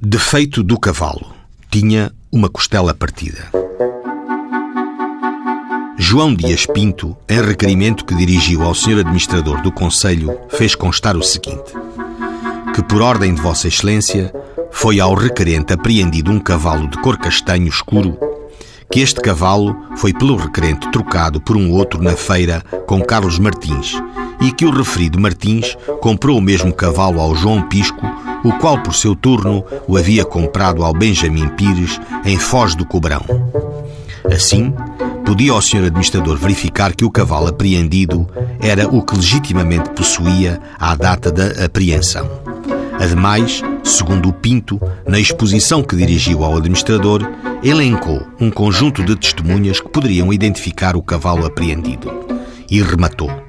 Defeito do cavalo. Tinha uma costela partida. João Dias Pinto, em requerimento que dirigiu ao Sr. Administrador do Conselho, fez constar o seguinte: que por ordem de Vossa Excelência foi ao requerente apreendido um cavalo de cor castanho escuro, que este cavalo foi pelo requerente trocado por um outro na feira com Carlos Martins e que o referido Martins comprou o mesmo cavalo ao João Pisco o qual por seu turno o havia comprado ao Benjamin Pires em Foz do Cobrão. Assim, podia o Sr. Administrador verificar que o cavalo apreendido era o que legitimamente possuía à data da apreensão. Ademais, segundo o Pinto, na exposição que dirigiu ao administrador, elencou um conjunto de testemunhas que poderiam identificar o cavalo apreendido. E rematou.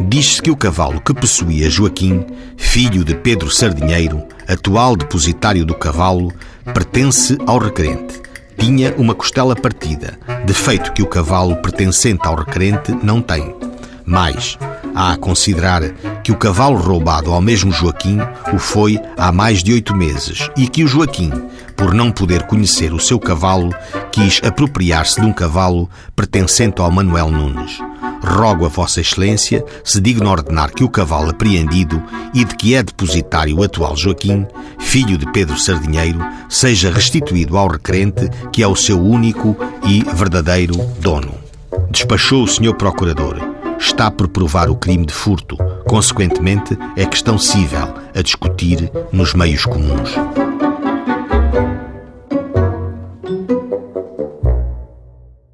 Diz-se que o cavalo que possuía Joaquim, filho de Pedro Sardinheiro, atual depositário do cavalo, pertence ao requerente. Tinha uma costela partida, defeito que o cavalo pertencente ao requerente não tem. Mas há a considerar que o cavalo roubado ao mesmo Joaquim o foi há mais de oito meses e que o Joaquim, por não poder conhecer o seu cavalo, quis apropriar-se de um cavalo pertencente ao Manuel Nunes rogo a Vossa Excelência se digno ordenar que o cavalo apreendido e de que é depositário o atual Joaquim, filho de Pedro Sardinheiro, seja restituído ao requerente, que é o seu único e verdadeiro dono. Despachou o Sr. Procurador. Está por provar o crime de furto. Consequentemente, é questão cível a discutir nos meios comuns.